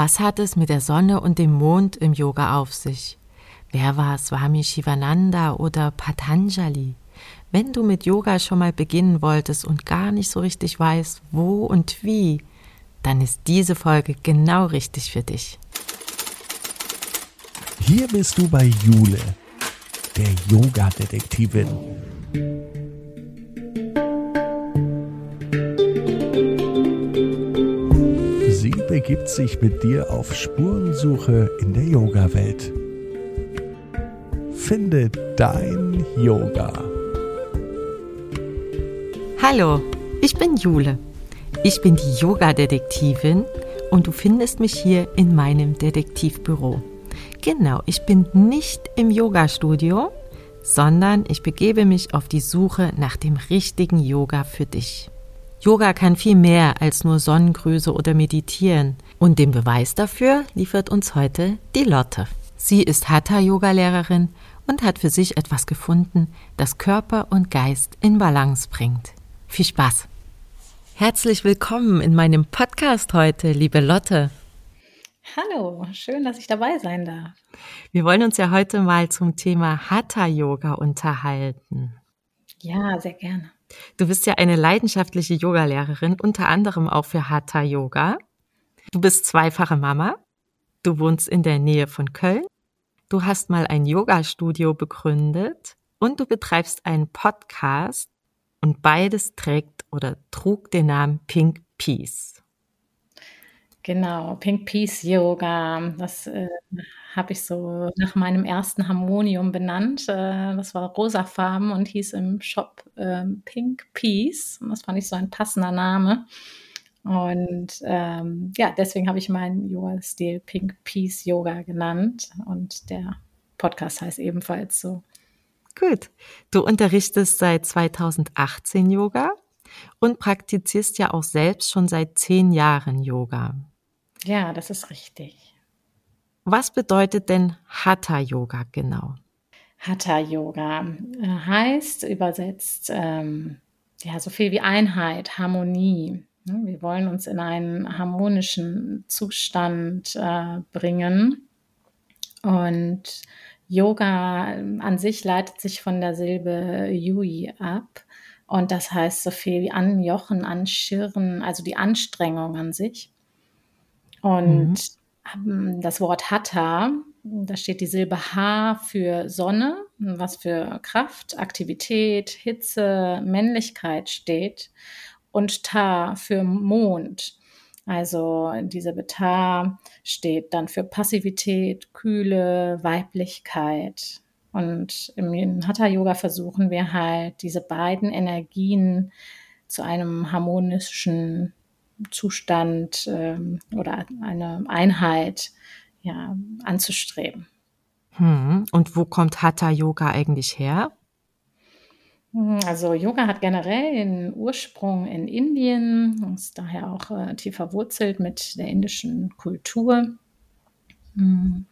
Was hat es mit der Sonne und dem Mond im Yoga auf sich? Wer war Swami Shivananda oder Patanjali? Wenn du mit Yoga schon mal beginnen wolltest und gar nicht so richtig weißt, wo und wie, dann ist diese Folge genau richtig für dich. Hier bist du bei Jule, der Yoga-Detektivin. Begibt sich mit dir auf Spurensuche in der Yoga-Welt. Finde dein Yoga. Hallo, ich bin Jule. Ich bin die Yoga-Detektivin und du findest mich hier in meinem Detektivbüro. Genau, ich bin nicht im Yoga-Studio, sondern ich begebe mich auf die Suche nach dem richtigen Yoga für dich. Yoga kann viel mehr als nur Sonnengrüße oder meditieren. Und den Beweis dafür liefert uns heute die Lotte. Sie ist Hatha-Yoga-Lehrerin und hat für sich etwas gefunden, das Körper und Geist in Balance bringt. Viel Spaß! Herzlich willkommen in meinem Podcast heute, liebe Lotte. Hallo, schön, dass ich dabei sein darf. Wir wollen uns ja heute mal zum Thema Hatha-Yoga unterhalten. Ja, sehr gerne. Du bist ja eine leidenschaftliche Yogalehrerin, unter anderem auch für Hatha Yoga. Du bist zweifache Mama. Du wohnst in der Nähe von Köln. Du hast mal ein Yoga-Studio begründet und du betreibst einen Podcast und beides trägt oder trug den Namen Pink Peace. Genau, Pink Peace Yoga. Das äh, habe ich so nach meinem ersten Harmonium benannt. Äh, das war rosafarben und hieß im Shop äh, Pink Peace. Und das fand ich so ein passender Name. Und ähm, ja, deswegen habe ich meinen Yoga-Stil Pink Peace Yoga genannt. Und der Podcast heißt ebenfalls so. Gut. Du unterrichtest seit 2018 Yoga und praktizierst ja auch selbst schon seit zehn Jahren Yoga. Ja, das ist richtig. Was bedeutet denn Hatha Yoga genau? Hatha Yoga äh, heißt übersetzt ähm, ja so viel wie Einheit, Harmonie. Wir wollen uns in einen harmonischen Zustand äh, bringen und Yoga ähm, an sich leitet sich von der Silbe Yui ab. Und das heißt so viel wie anjochen, anschirren, also die Anstrengung an sich. Und mhm das Wort Hatha, da steht die Silbe H für Sonne, was für Kraft, Aktivität, Hitze, Männlichkeit steht, und Ta für Mond. Also diese Ta steht dann für Passivität, Kühle, Weiblichkeit. Und im Hatha-Yoga versuchen wir halt diese beiden Energien zu einem harmonischen Zustand ähm, oder eine Einheit ja, anzustreben. Hm. Und wo kommt Hatha Yoga eigentlich her? Hm, also Yoga hat generell den Ursprung in Indien, ist daher auch äh, tief verwurzelt mit der indischen Kultur. Hm.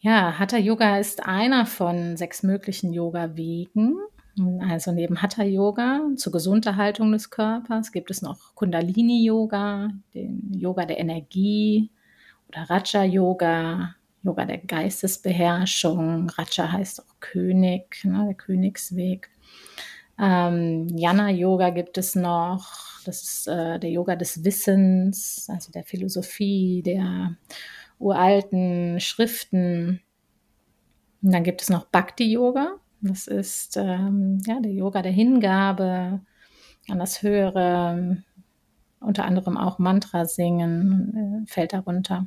Ja, Hatha Yoga ist einer von sechs möglichen Yoga-Wegen. Also neben Hatha Yoga zur Gesunderhaltung des Körpers gibt es noch Kundalini Yoga, den Yoga der Energie oder Raja Yoga, Yoga der Geistesbeherrschung. Raja heißt auch König, ne, der Königsweg. Ähm, Jana Yoga gibt es noch. Das ist äh, der Yoga des Wissens, also der Philosophie, der uralten Schriften. Und dann gibt es noch Bhakti Yoga. Das ist ähm, ja, der Yoga der Hingabe an das Höhere, unter anderem auch Mantra singen, äh, fällt darunter.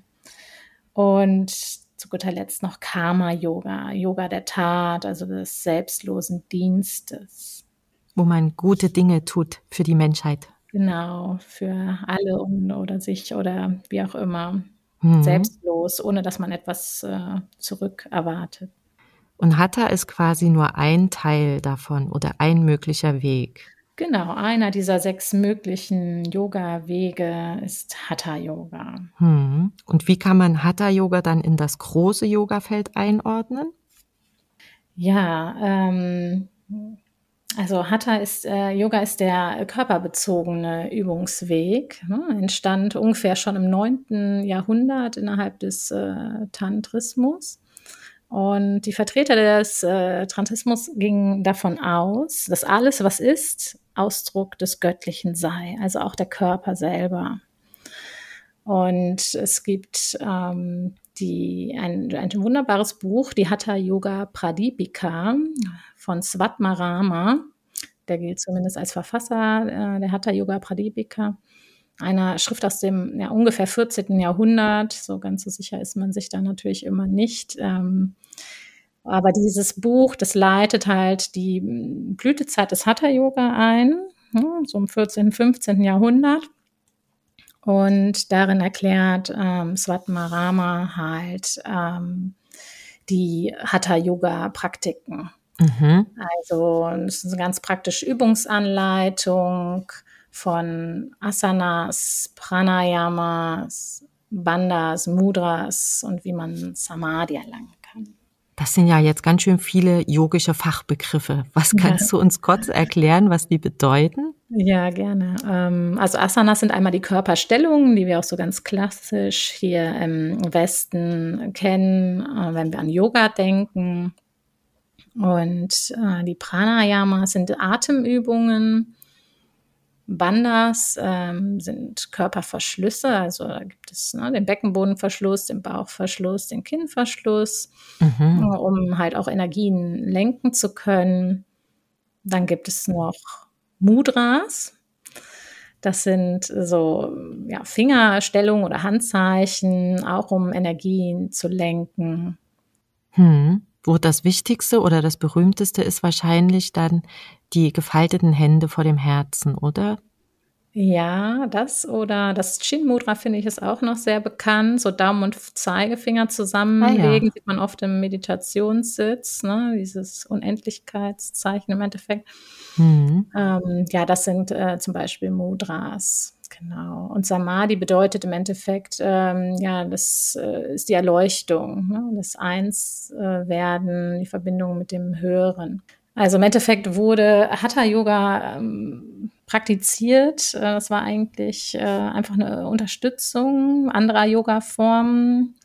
Und zu guter Letzt noch Karma-Yoga, Yoga der Tat, also des selbstlosen Dienstes. Wo man gute Dinge tut für die Menschheit. Genau, für alle oder sich oder wie auch immer. Mhm. Selbstlos, ohne dass man etwas äh, zurück erwartet. Und Hatha ist quasi nur ein Teil davon oder ein möglicher Weg. Genau, einer dieser sechs möglichen Yoga-Wege ist Hatha-Yoga. Hm. Und wie kann man Hatha-Yoga dann in das große Yoga-Feld einordnen? Ja, ähm, Also Hatha ist, äh, Yoga ist der körperbezogene Übungsweg. Ne? Entstand ungefähr schon im 9. Jahrhundert innerhalb des äh, Tantrismus. Und die Vertreter des äh, Tantrismus gingen davon aus, dass alles, was ist, Ausdruck des Göttlichen sei, also auch der Körper selber. Und es gibt ähm, die, ein, ein wunderbares Buch, die Hatha Yoga Pradipika von Svatmarama. Der gilt zumindest als Verfasser äh, der Hatha Yoga Pradipika. Einer Schrift aus dem ja, ungefähr 14. Jahrhundert. So ganz so sicher ist man sich da natürlich immer nicht. Ähm, aber dieses Buch, das leitet halt die Blütezeit des Hatha Yoga ein, hm, so im 14., 15. Jahrhundert. Und darin erklärt ähm, Swatmarama halt ähm, die Hatha-Yoga-Praktiken. Mhm. Also es ist eine ganz praktische Übungsanleitung von Asanas, Pranayamas, Bandhas, Mudras und wie man Samadhi erlangen das sind ja jetzt ganz schön viele yogische Fachbegriffe. Was kannst ja. du uns kurz erklären, was die bedeuten? Ja, gerne. Ähm, also Asanas sind einmal die Körperstellungen, die wir auch so ganz klassisch hier im Westen kennen, äh, wenn wir an Yoga denken. Und äh, die Pranayamas sind Atemübungen. Bandhas ähm, sind Körperverschlüsse, also da gibt es ne, den Beckenbodenverschluss, den Bauchverschluss, den Kinnverschluss, mhm. Äh, um halt auch Energien lenken zu können. Dann gibt es noch Mudras. Das sind so ja, Fingerstellungen oder Handzeichen, auch um Energien zu lenken. Hm. Wo das Wichtigste oder das Berühmteste ist wahrscheinlich dann die gefalteten Hände vor dem Herzen, oder? Ja, das oder das Chin Mudra finde ich ist auch noch sehr bekannt. So Daumen und Zeigefinger zusammenlegen, ah, ja. sieht man oft im Meditationssitz, ne? dieses Unendlichkeitszeichen im Endeffekt. Mhm. Ähm, ja, das sind äh, zum Beispiel Mudras. Genau. Und Samadhi bedeutet im Endeffekt, ähm, ja, das äh, ist die Erleuchtung, ne? das Einswerden, äh, die Verbindung mit dem Höheren. Also im Endeffekt wurde Hatha Yoga ähm, praktiziert. Äh, das war eigentlich äh, einfach eine Unterstützung anderer Yoga-Formen.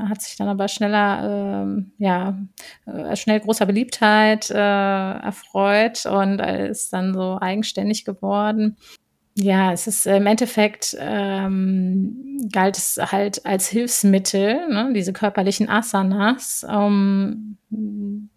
Hat sich dann aber schneller, äh, ja, schnell großer Beliebtheit äh, erfreut und ist dann so eigenständig geworden. Ja, es ist im Endeffekt ähm, galt es halt als Hilfsmittel, ne, diese körperlichen Asanas, um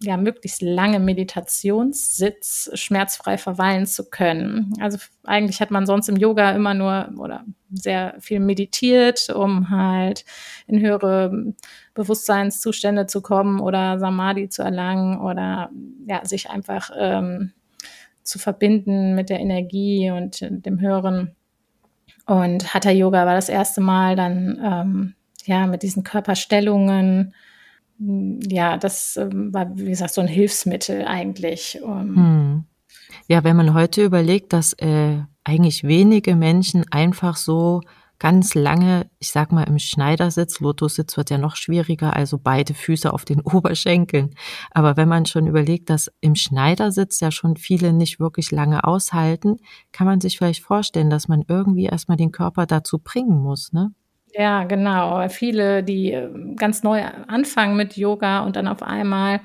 ja möglichst lange Meditationssitz schmerzfrei verweilen zu können. Also eigentlich hat man sonst im Yoga immer nur oder sehr viel meditiert, um halt in höhere Bewusstseinszustände zu kommen oder Samadhi zu erlangen oder ja sich einfach ähm, zu verbinden mit der Energie und dem Hören. Und Hatha Yoga war das erste Mal dann ähm, ja mit diesen Körperstellungen. Ja, das ähm, war wie gesagt so ein Hilfsmittel eigentlich. Hm. Ja, wenn man heute überlegt, dass äh, eigentlich wenige Menschen einfach so ganz lange, ich sag mal im Schneidersitz, Lotussitz wird ja noch schwieriger, also beide Füße auf den Oberschenkeln. Aber wenn man schon überlegt, dass im Schneidersitz ja schon viele nicht wirklich lange aushalten, kann man sich vielleicht vorstellen, dass man irgendwie erstmal den Körper dazu bringen muss, ne? Ja, genau. Viele, die äh, ganz neu anfangen mit Yoga und dann auf einmal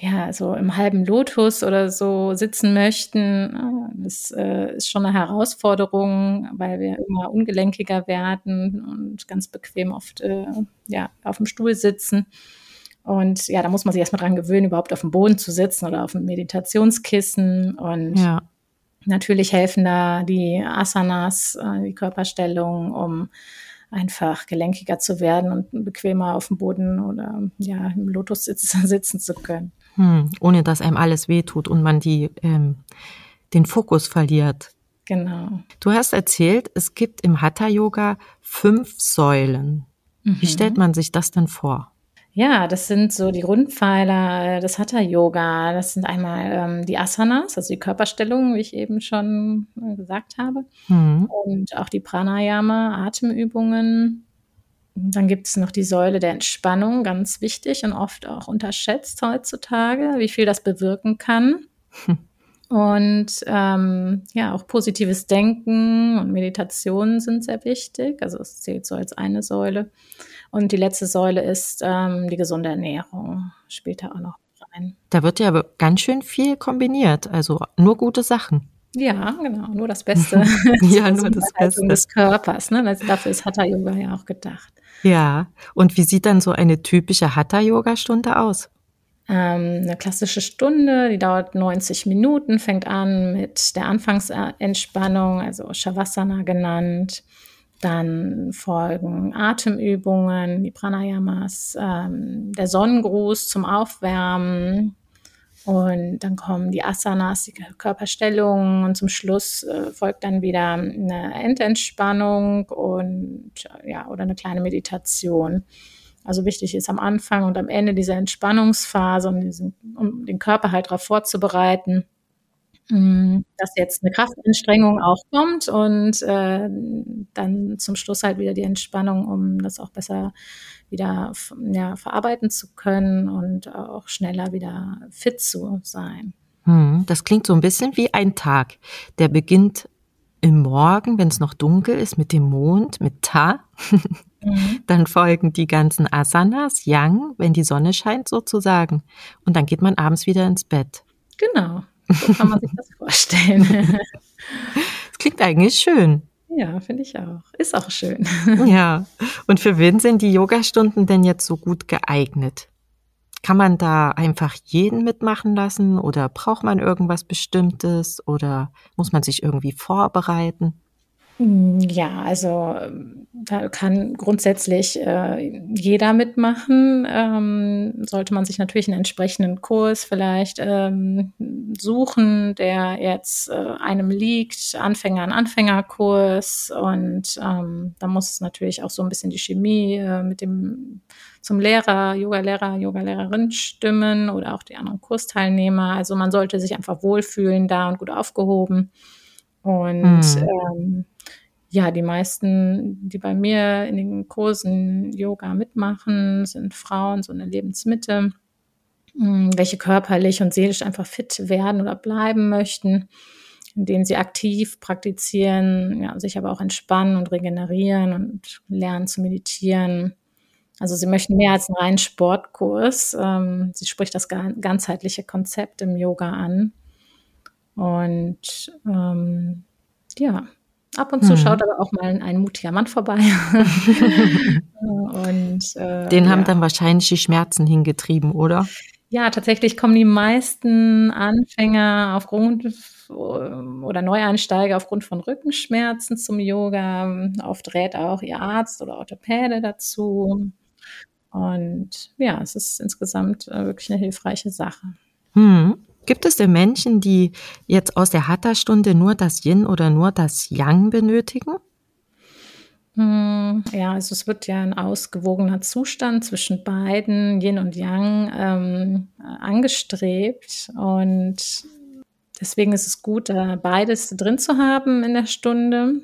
ja, so im halben Lotus oder so sitzen möchten, ah, das äh, ist schon eine Herausforderung, weil wir immer ungelenkiger werden und ganz bequem oft äh, ja, auf dem Stuhl sitzen. Und ja, da muss man sich erstmal dran gewöhnen, überhaupt auf dem Boden zu sitzen oder auf dem Meditationskissen. Und ja. natürlich helfen da die Asanas, äh, die Körperstellung, um einfach gelenkiger zu werden und bequemer auf dem Boden oder ja, im Lotus sitzen, sitzen zu können. Hm, ohne dass einem alles wehtut und man die, ähm, den Fokus verliert. Genau. Du hast erzählt, es gibt im Hatha-Yoga fünf Säulen. Mhm. Wie stellt man sich das denn vor? Ja, das sind so die Grundpfeiler des Hatha-Yoga. Das sind einmal ähm, die Asanas, also die Körperstellungen, wie ich eben schon äh, gesagt habe. Mhm. Und auch die Pranayama, Atemübungen, dann gibt es noch die Säule der Entspannung, ganz wichtig und oft auch unterschätzt heutzutage, wie viel das bewirken kann. Und ähm, ja, auch positives Denken und Meditation sind sehr wichtig. Also es zählt so als eine Säule. Und die letzte Säule ist ähm, die gesunde Ernährung, spielt da auch noch rein. Da wird ja ganz schön viel kombiniert, also nur gute Sachen. Ja, genau, nur das Beste. ja, nur das Beste. des Körpers. Ne? Also dafür ist Hatha Yoga ja auch gedacht. Ja, und wie sieht dann so eine typische Hatha Yoga Stunde aus? Ähm, eine klassische Stunde, die dauert 90 Minuten, fängt an mit der Anfangsentspannung, also Shavasana genannt. Dann folgen Atemübungen, die Pranayamas, ähm, der Sonnengruß zum Aufwärmen. Und dann kommen die Asanas, die Körperstellungen. Und zum Schluss äh, folgt dann wieder eine Endentspannung und ja, oder eine kleine Meditation. Also wichtig ist am Anfang und am Ende dieser Entspannungsphase, um, diesen, um den Körper halt darauf vorzubereiten, dass jetzt eine Kraftanstrengung auch kommt und äh, dann zum Schluss halt wieder die Entspannung, um das auch besser wieder ja, verarbeiten zu können und auch schneller wieder fit zu sein. Hm, das klingt so ein bisschen wie ein Tag. Der beginnt im Morgen, wenn es noch dunkel ist, mit dem Mond, mit Ta. Mhm. Dann folgen die ganzen Asanas, Yang, wenn die Sonne scheint sozusagen. Und dann geht man abends wieder ins Bett. Genau, so kann man sich das vorstellen. Das klingt eigentlich schön. Ja, finde ich auch. Ist auch schön. Ja. Und für wen sind die Yogastunden denn jetzt so gut geeignet? Kann man da einfach jeden mitmachen lassen oder braucht man irgendwas Bestimmtes oder muss man sich irgendwie vorbereiten? Hm, ja, also da kann grundsätzlich äh, jeder mitmachen. Ähm, sollte man sich natürlich einen entsprechenden Kurs vielleicht ähm, suchen, der jetzt äh, einem liegt, Anfänger, ein Anfängerkurs. Und ähm, da muss natürlich auch so ein bisschen die Chemie äh, mit dem zum Lehrer, Yoga-Lehrer, Yoga-Lehrerin stimmen oder auch die anderen Kursteilnehmer. Also man sollte sich einfach wohlfühlen da und gut aufgehoben. Und hm. ähm, ja, die meisten, die bei mir in den Kursen Yoga mitmachen, sind Frauen, so eine Lebensmitte, hm, welche körperlich und seelisch einfach fit werden oder bleiben möchten, indem sie aktiv praktizieren, ja, sich aber auch entspannen und regenerieren und lernen zu meditieren. Also sie möchten mehr als einen reinen Sportkurs. Ähm, sie spricht das ganzheitliche Konzept im Yoga an. Und ähm, ja, Ab und zu hm. schaut aber auch mal ein mutiger Mann vorbei. und, äh, Den haben ja. dann wahrscheinlich die Schmerzen hingetrieben, oder? Ja, tatsächlich kommen die meisten Anfänger aufgrund oder Neueinsteiger aufgrund von Rückenschmerzen zum Yoga. Oft rät auch ihr Arzt oder Orthopäde dazu. Und ja, es ist insgesamt äh, wirklich eine hilfreiche Sache. Hm. Gibt es denn Menschen, die jetzt aus der Hatha-Stunde nur das Yin oder nur das Yang benötigen? Hm, ja, also es wird ja ein ausgewogener Zustand zwischen beiden, Yin und Yang, ähm, angestrebt. Und deswegen ist es gut, beides drin zu haben in der Stunde,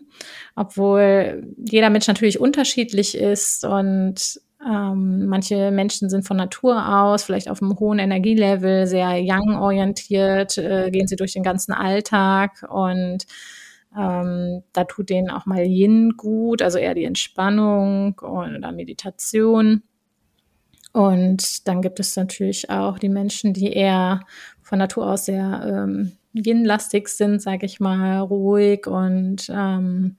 obwohl jeder Mensch natürlich unterschiedlich ist und ähm, manche Menschen sind von Natur aus vielleicht auf einem hohen Energielevel, sehr young-orientiert, äh, gehen sie durch den ganzen Alltag und ähm, da tut denen auch mal Yin gut, also eher die Entspannung oder Meditation. Und dann gibt es natürlich auch die Menschen, die eher von Natur aus sehr ähm, Yin-lastig sind, sage ich mal, ruhig und ähm,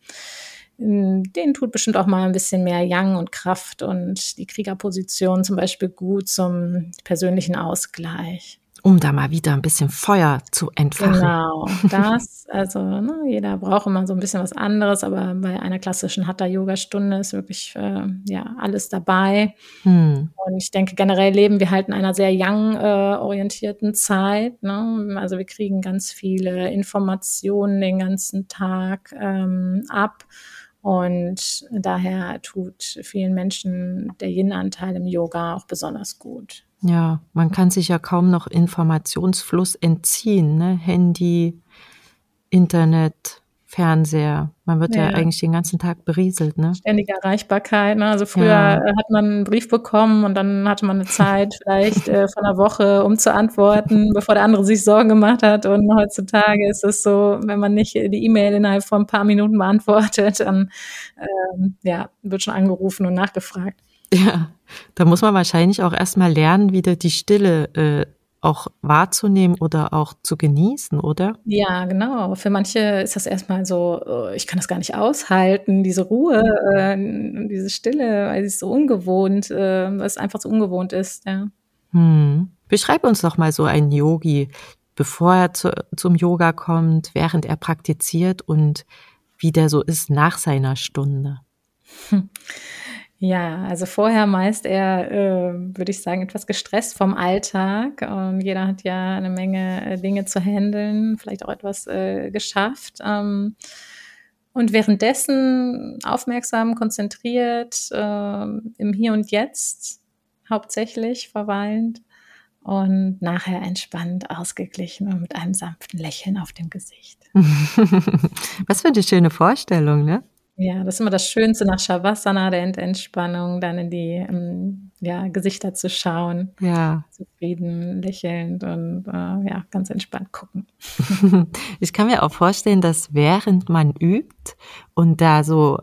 den tut bestimmt auch mal ein bisschen mehr Yang und Kraft und die Kriegerposition zum Beispiel gut zum persönlichen Ausgleich. Um da mal wieder ein bisschen Feuer zu entfachen. Genau, das, also ne, jeder braucht immer so ein bisschen was anderes, aber bei einer klassischen Hatha-Yoga-Stunde ist wirklich äh, ja alles dabei. Hm. Und ich denke, generell leben wir halt in einer sehr Yang-orientierten Zeit. Ne? Also wir kriegen ganz viele Informationen den ganzen Tag ähm, ab. Und daher tut vielen Menschen der Yin-Anteil im Yoga auch besonders gut. Ja, man kann sich ja kaum noch Informationsfluss entziehen. Ne? Handy, Internet, Fernseher. Man wird ja. ja, eigentlich den ganzen Tag berieselt, ne? Ständige Erreichbarkeit. Ne? Also früher ja. Hat man einen Brief bekommen und dann hatte man eine Zeit vielleicht äh, von einer Woche, um zu antworten, bevor der andere sich Sorgen gemacht hat. Und heutzutage ist es so, wenn man nicht die E-Mail innerhalb von ein paar Minuten beantwortet, dann ähm, ja, wird schon angerufen und nachgefragt. Ja, da muss man wahrscheinlich auch erstmal lernen, wieder die Stille äh, auch wahrzunehmen oder auch zu genießen, oder? Ja, genau. Für manche ist das erstmal so, oh, ich kann das gar nicht aushalten, diese Ruhe, äh, diese Stille, weil es so ungewohnt, äh, weil es einfach so ungewohnt ist, ja. Hm. Beschreib uns doch mal so einen Yogi, bevor er zu, zum Yoga kommt, während er praktiziert und wie der so ist nach seiner Stunde. Hm. Ja, also vorher meist eher, äh, würde ich sagen, etwas gestresst vom Alltag. Und jeder hat ja eine Menge äh, Dinge zu handeln, vielleicht auch etwas äh, geschafft. Ähm, und währenddessen aufmerksam, konzentriert, äh, im Hier und Jetzt hauptsächlich verweilend und nachher entspannt, ausgeglichen und mit einem sanften Lächeln auf dem Gesicht. Was für eine schöne Vorstellung, ne? Ja, das ist immer das Schönste nach Shavasana, der Entspannung, dann in die ähm, ja, Gesichter zu schauen. Ja. Zufrieden, lächelnd und äh, ja, ganz entspannt gucken. Ich kann mir auch vorstellen, dass während man übt und da so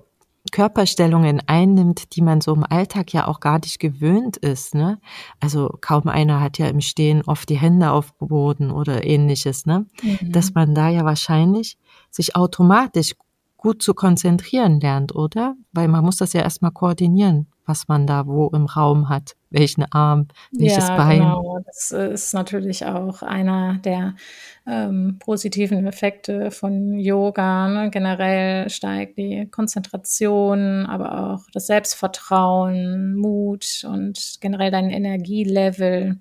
Körperstellungen einnimmt, die man so im Alltag ja auch gar nicht gewöhnt ist. Ne? Also kaum einer hat ja im Stehen oft die Hände auf Boden oder ähnliches. Ne? Mhm. Dass man da ja wahrscheinlich sich automatisch gut zu konzentrieren lernt, oder? Weil man muss das ja erstmal koordinieren, was man da wo im Raum hat, welchen Arm, welches ja, Bein. Genau. Das ist natürlich auch einer der ähm, positiven Effekte von Yoga. Ne? Generell steigt die Konzentration, aber auch das Selbstvertrauen, Mut und generell dein Energielevel.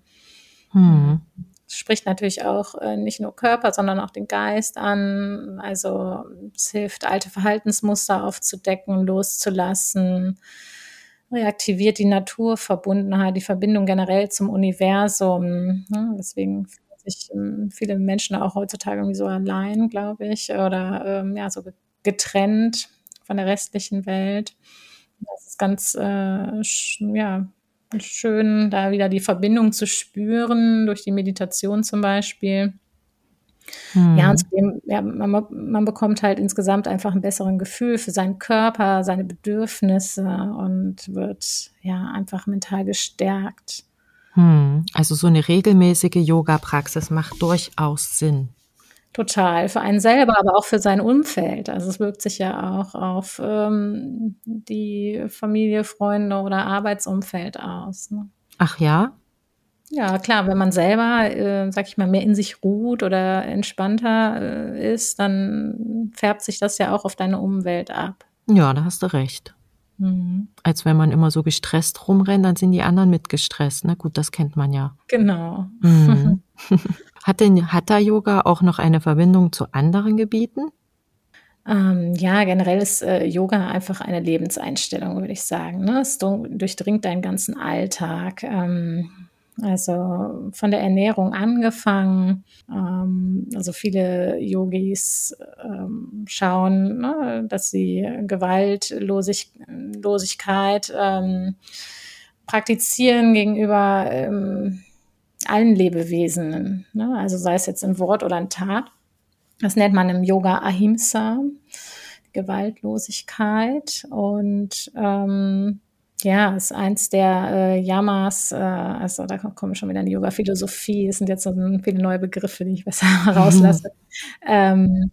Hm spricht natürlich auch äh, nicht nur Körper, sondern auch den Geist an. Also es hilft, alte Verhaltensmuster aufzudecken, loszulassen, reaktiviert die Naturverbundenheit, die Verbindung generell zum Universum. Ne? Deswegen fühlen sich ähm, viele Menschen auch heutzutage irgendwie so allein, glaube ich, oder ähm, ja, so getrennt von der restlichen Welt. Das ist ganz äh, ja, schön, da wieder die Verbindung zu spüren, durch die Meditation zum Beispiel. Hm. Ja, und zudem, ja, man, man bekommt halt insgesamt einfach ein besseres Gefühl für seinen Körper, seine Bedürfnisse und wird ja einfach mental gestärkt. Hm. Also so eine regelmäßige Yoga-Praxis macht durchaus Sinn. Total, für einen selber, aber auch für sein Umfeld. Also es wirkt sich ja auch auf ähm, die Familie, Freunde oder Arbeitsumfeld aus. Ne? Ach ja? Ja, klar, wenn man selber, äh, sag ich mal, mehr in sich ruht oder entspannter äh, ist, dann färbt sich das ja auch auf deine Umwelt ab. Ja, da hast du recht. Mhm. Als wenn man immer so gestresst rumrennt, dann sind die anderen mitgestresst. Na ne? gut, das kennt man ja. Genau. Mhm. Hat denn Hatha Yoga auch noch eine Verbindung zu anderen Gebieten? Ähm, ja, generell ist äh, Yoga einfach eine Lebenseinstellung, würde ich sagen. Ne? Es durchdringt deinen ganzen Alltag. Ähm, also von der Ernährung angefangen. Ähm, also viele Yogis ähm, schauen, ne, dass sie Gewaltlosigkeit ähm, praktizieren gegenüber ähm, allen Lebewesen, ne? also sei es jetzt in Wort oder in Tat. Das nennt man im Yoga Ahimsa, Gewaltlosigkeit. Und ähm, ja, ist eins der äh, Yamas, äh, also da kommen schon wieder in die Yoga-Philosophie. Es sind jetzt so viele neue Begriffe, die ich besser rauslasse. Mhm. Ähm,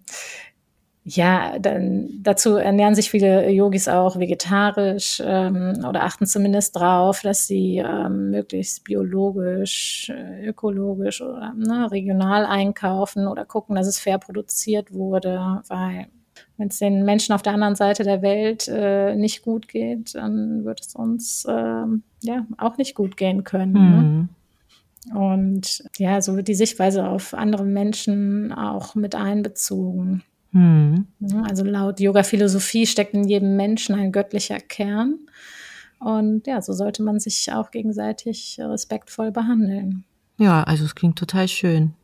ja, dann dazu ernähren sich viele Yogis auch vegetarisch ähm, oder achten zumindest drauf, dass sie ähm, möglichst biologisch, äh, ökologisch oder ne, regional einkaufen oder gucken, dass es fair produziert wurde, weil wenn es den Menschen auf der anderen Seite der Welt äh, nicht gut geht, dann wird es uns äh, ja auch nicht gut gehen können. Ne? Mhm. Ne? Und ja, so wird die Sichtweise auf andere Menschen auch mit einbezogen. Mhm. Also laut Yoga-Philosophie steckt in jedem Menschen ein göttlicher Kern. Und ja, so sollte man sich auch gegenseitig respektvoll behandeln. Ja, also es klingt total schön.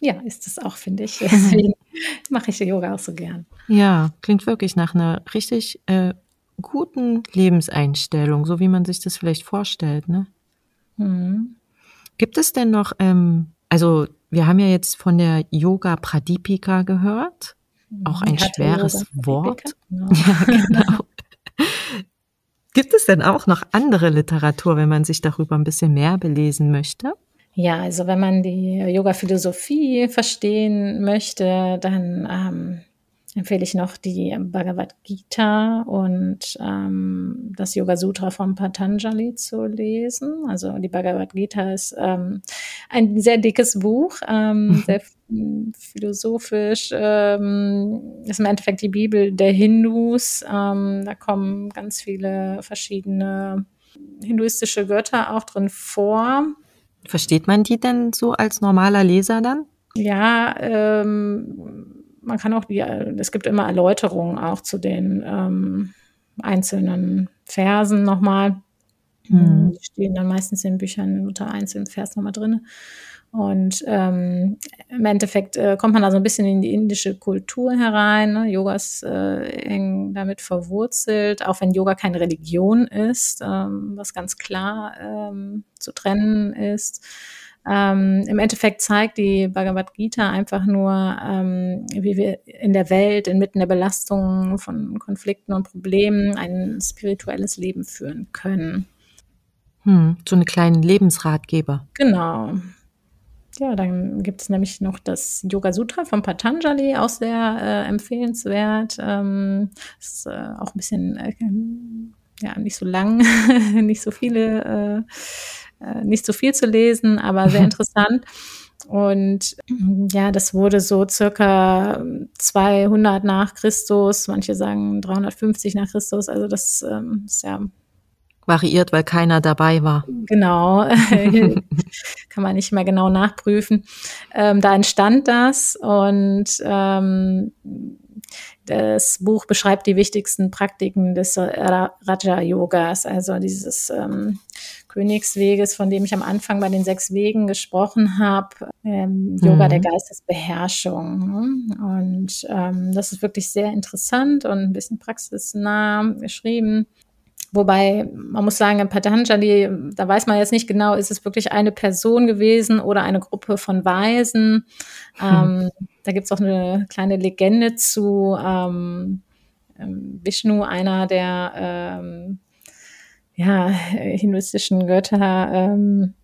Ja, ist es auch, finde ich. Deswegen Mache ich Yoga auch so gern. Ja, klingt wirklich nach einer richtig äh, guten Lebenseinstellung, so wie man sich das vielleicht vorstellt. Ne? Mhm. Gibt es denn noch, ähm, also wir haben ja jetzt von der Yoga Pradipika gehört, auch ein schweres Wort. Genau. Ja, genau. Gibt es denn auch noch andere Literatur, wenn man sich darüber ein bisschen mehr belesen möchte? Ja, also wenn man die Yoga-Philosophie verstehen möchte, dann ähm, empfehle ich noch die Bhagavad Gita und ähm, das Yoga Sutra von Patanjali zu lesen. Also die Bhagavad Gita ist ähm, ein sehr dickes Buch, ähm, mhm. sehr philosophisch, ähm, ist im Endeffekt die Bibel der Hindus. Ähm, da kommen ganz viele verschiedene hinduistische Götter auch drin vor. Versteht man die denn so als normaler Leser dann? Ja, ähm, man kann auch die, es gibt immer Erläuterungen auch zu den ähm, einzelnen Versen nochmal. Mhm. Die stehen dann meistens in Büchern unter einzelnen Vers nochmal drin. Und ähm, im Endeffekt äh, kommt man da so ein bisschen in die indische Kultur herein. Ne? Yoga ist äh, eng damit verwurzelt, auch wenn Yoga keine Religion ist, ähm, was ganz klar ähm, zu trennen ist. Ähm, Im Endeffekt zeigt die Bhagavad Gita einfach nur, ähm, wie wir in der Welt, inmitten der Belastungen von Konflikten und Problemen ein spirituelles Leben führen können. Hm, so eine kleinen Lebensratgeber. Genau. Ja, dann gibt es nämlich noch das Yoga Sutra von Patanjali, auch sehr äh, empfehlenswert. Ähm, ist äh, auch ein bisschen, äh, ja, nicht so lang, nicht so viele äh, nicht so viel zu lesen, aber sehr interessant. Und ja, das wurde so circa 200 nach Christus, manche sagen 350 nach Christus. Also das ähm, ist ja variiert, weil keiner dabei war. Genau, kann man nicht mehr genau nachprüfen. Ähm, da entstand das und ähm, das Buch beschreibt die wichtigsten Praktiken des Raja Yogas, also dieses ähm, Königsweges, von dem ich am Anfang bei den sechs Wegen gesprochen habe, ähm, Yoga mhm. der Geistesbeherrschung. Ne? Und ähm, das ist wirklich sehr interessant und ein bisschen praxisnah geschrieben. Wobei, man muss sagen, in Patanjali, da weiß man jetzt nicht genau, ist es wirklich eine Person gewesen oder eine Gruppe von Weisen. Hm. Ähm, da gibt es auch eine kleine Legende zu ähm, ähm Vishnu, einer der ähm, ja, hinduistischen Götter, ähm,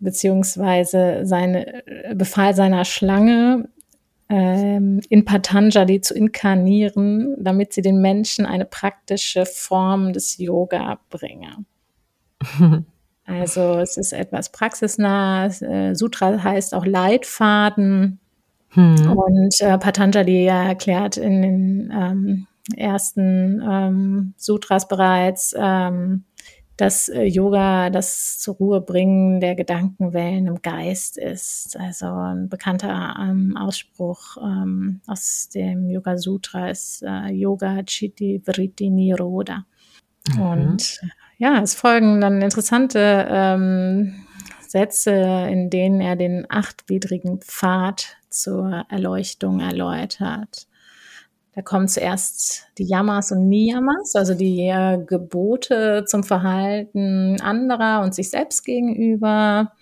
beziehungsweise seine, befahl seiner Schlange, ähm, in Patanjali zu inkarnieren, damit sie den Menschen eine praktische Form des Yoga bringe. also es ist etwas praxisnah. Äh, Sutra heißt auch Leitfaden. Hm. Und äh, Patanjali erklärt in den ähm, ersten ähm, Sutras bereits, ähm, dass äh, Yoga das zur Ruhe bringen der Gedankenwellen im Geist ist. Also ein bekannter ähm, Ausspruch ähm, aus dem Yoga Sutra ist äh, Yoga Chitti Vritti Niroda. Mhm. Und ja, es folgen dann interessante ähm, Sätze, in denen er den achtwidrigen Pfad zur Erleuchtung erläutert. Da kommen zuerst die Yamas und Niyamas, also die äh, Gebote zum Verhalten anderer und sich selbst gegenüber.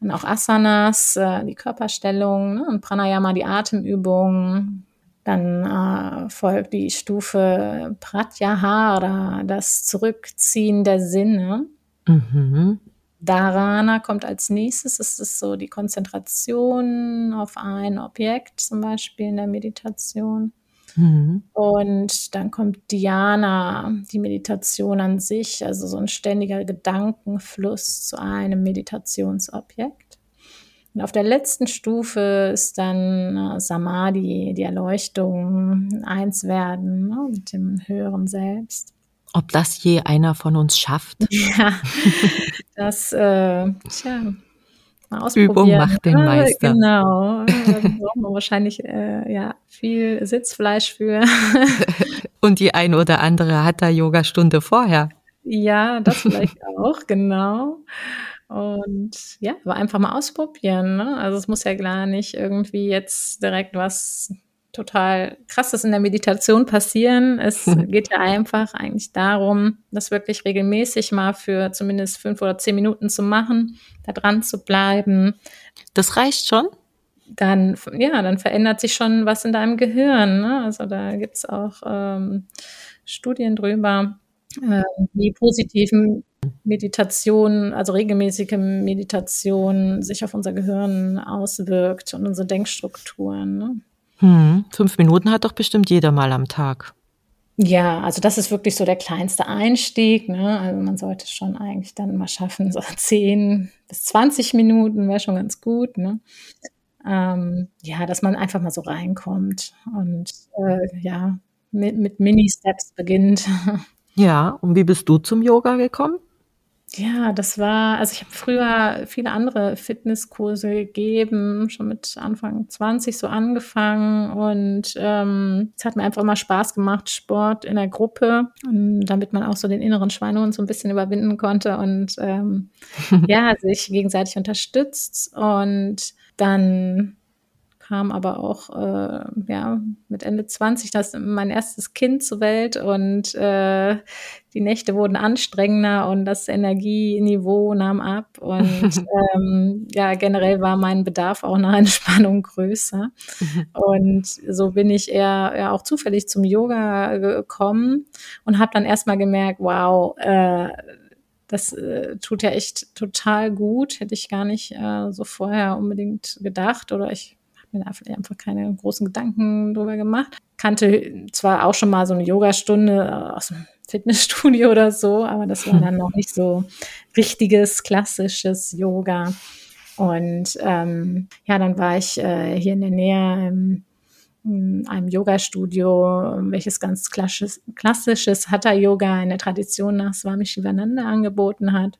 Und auch Asanas, äh, die Körperstellung ne? und Pranayama, die Atemübung. Dann äh, folgt die Stufe Pratyahara, das Zurückziehen der Sinne. Mhm. Dharana kommt als nächstes. Das ist so die Konzentration auf ein Objekt, zum Beispiel in der Meditation. Mhm. Und dann kommt Diana, die Meditation an sich, also so ein ständiger Gedankenfluss zu einem Meditationsobjekt. Und auf der letzten Stufe ist dann äh, Samadhi, die Erleuchtung, eins werden ne, mit dem höheren Selbst. Ob das je einer von uns schafft? Ja, das, äh, tja, mal ausprobieren. Übung macht den Meister. Genau. Da braucht man wahrscheinlich äh, ja, viel Sitzfleisch für. Und die ein oder andere hat da Yogastunde vorher. Ja, das vielleicht auch, genau. Und ja, aber einfach mal ausprobieren. Ne? Also es muss ja gar nicht irgendwie jetzt direkt was total krasses in der Meditation passieren. Es geht ja einfach eigentlich darum, das wirklich regelmäßig mal für zumindest fünf oder zehn Minuten zu machen, da dran zu bleiben. Das reicht schon? Dann, ja, dann verändert sich schon was in deinem Gehirn. Ne? Also da gibt's auch ähm, Studien drüber, äh, wie positiven Meditation, also regelmäßige Meditation sich auf unser Gehirn auswirkt und unsere Denkstrukturen. Ne? Hm, fünf Minuten hat doch bestimmt jeder mal am Tag. Ja, also das ist wirklich so der kleinste Einstieg. Ne? Also man sollte schon eigentlich dann mal schaffen, so zehn bis zwanzig Minuten wäre schon ganz gut. Ne? Ähm, ja, dass man einfach mal so reinkommt und äh, ja, mit, mit Mini-Steps beginnt. Ja, und wie bist du zum Yoga gekommen? Ja, das war, also ich habe früher viele andere Fitnesskurse gegeben, schon mit Anfang 20 so angefangen und ähm, es hat mir einfach immer Spaß gemacht, Sport in der Gruppe, damit man auch so den inneren Schweinehund so ein bisschen überwinden konnte und ähm, ja, sich gegenseitig unterstützt und dann kam aber auch äh, ja mit Ende 20 das mein erstes Kind zur Welt und äh, die Nächte wurden anstrengender und das Energieniveau nahm ab und ähm, ja generell war mein Bedarf auch nach Entspannung größer. Und so bin ich eher ja, auch zufällig zum Yoga gekommen und habe dann erstmal gemerkt, wow, äh, das äh, tut ja echt total gut, hätte ich gar nicht äh, so vorher unbedingt gedacht oder ich mir einfach keine großen Gedanken drüber gemacht. Kannte zwar auch schon mal so eine Yogastunde aus dem Fitnessstudio oder so, aber das war dann noch nicht so richtiges, klassisches Yoga. Und ähm, ja, dann war ich äh, hier in der Nähe im, in einem Yoga-Studio, welches ganz klassisches, klassisches Hatha-Yoga in der Tradition nach Swami Shivananda angeboten hat.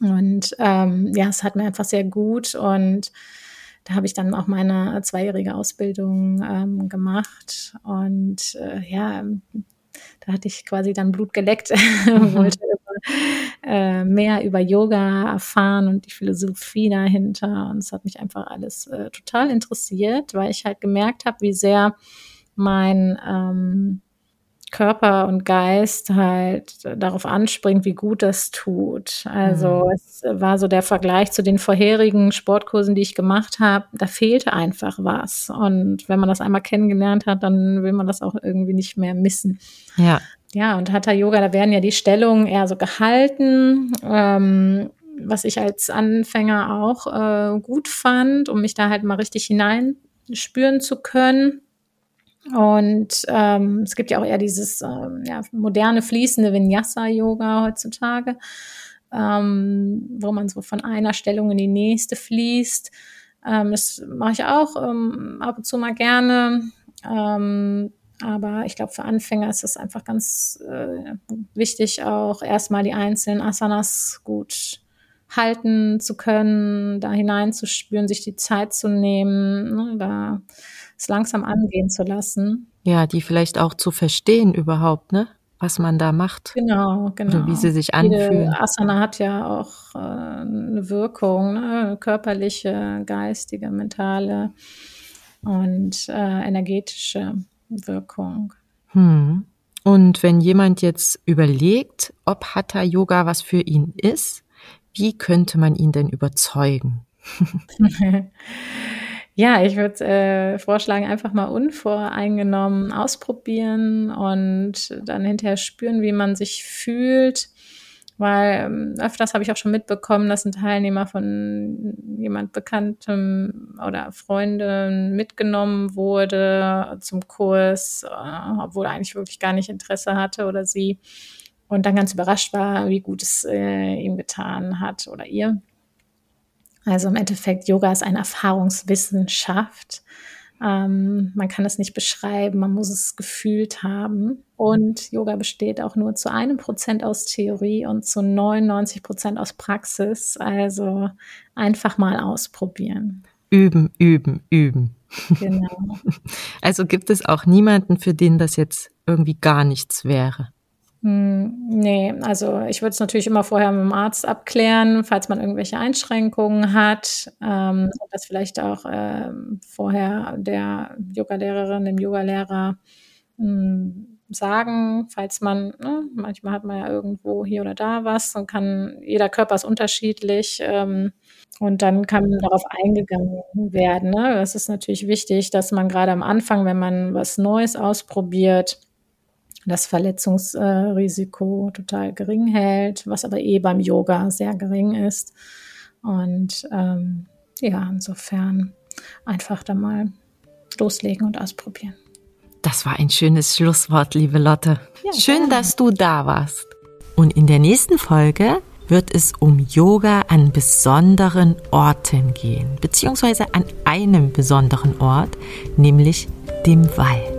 Und ähm, ja, es hat mir einfach sehr gut und da habe ich dann auch meine zweijährige Ausbildung ähm, gemacht und äh, ja, da hatte ich quasi dann Blut geleckt, wollte äh, mehr über Yoga erfahren und die Philosophie dahinter. Und es hat mich einfach alles äh, total interessiert, weil ich halt gemerkt habe, wie sehr mein ähm, Körper und Geist halt darauf anspringt, wie gut das tut. Also mhm. es war so der Vergleich zu den vorherigen Sportkursen, die ich gemacht habe. Da fehlte einfach was. Und wenn man das einmal kennengelernt hat, dann will man das auch irgendwie nicht mehr missen. Ja. Ja, und Hatha Yoga, da werden ja die Stellungen eher so gehalten. Ähm, was ich als Anfänger auch äh, gut fand, um mich da halt mal richtig hineinspüren zu können. Und ähm, es gibt ja auch eher dieses ähm, ja, moderne fließende Vinyasa-Yoga heutzutage, ähm, wo man so von einer Stellung in die nächste fließt. Ähm, das mache ich auch ähm, ab und zu mal gerne. Ähm, aber ich glaube, für Anfänger ist es einfach ganz äh, wichtig, auch erstmal die einzelnen Asanas gut halten zu können, da hineinzuspüren, sich die Zeit zu nehmen. Ne, da es langsam angehen zu lassen. Ja, die vielleicht auch zu verstehen überhaupt, ne? Was man da macht. Genau, genau. Oder wie sie sich anfühlen. Jede Asana hat ja auch äh, eine Wirkung, ne? körperliche, geistige, mentale und äh, energetische Wirkung. Hm. Und wenn jemand jetzt überlegt, ob Hatha Yoga was für ihn ist, wie könnte man ihn denn überzeugen? Ja, ich würde äh, vorschlagen, einfach mal unvoreingenommen ausprobieren und dann hinterher spüren, wie man sich fühlt. Weil ähm, öfters habe ich auch schon mitbekommen, dass ein Teilnehmer von jemand Bekanntem oder Freunden mitgenommen wurde zum Kurs, äh, obwohl er eigentlich wirklich gar nicht Interesse hatte oder sie. Und dann ganz überrascht war, wie gut es äh, ihm getan hat oder ihr. Also im Endeffekt, Yoga ist eine Erfahrungswissenschaft. Ähm, man kann es nicht beschreiben, man muss es gefühlt haben. Und Yoga besteht auch nur zu einem Prozent aus Theorie und zu 99 Prozent aus Praxis. Also einfach mal ausprobieren. Üben, üben, üben. Genau. Also gibt es auch niemanden, für den das jetzt irgendwie gar nichts wäre. Hm, nee, also ich würde es natürlich immer vorher mit dem Arzt abklären, falls man irgendwelche Einschränkungen hat. Ähm, das vielleicht auch ähm, vorher der Yogalehrerin, dem Yogalehrer hm, sagen, falls man, ne, manchmal hat man ja irgendwo hier oder da was und kann, jeder Körper ist unterschiedlich. Ähm, und dann kann darauf eingegangen werden. Ne? Das ist natürlich wichtig, dass man gerade am Anfang, wenn man was Neues ausprobiert, das Verletzungsrisiko total gering hält, was aber eh beim Yoga sehr gering ist. Und ähm, ja, insofern einfach da mal loslegen und ausprobieren. Das war ein schönes Schlusswort, liebe Lotte. Ja, Schön, dass du da warst. Und in der nächsten Folge wird es um Yoga an besonderen Orten gehen, beziehungsweise an einem besonderen Ort, nämlich dem Wald.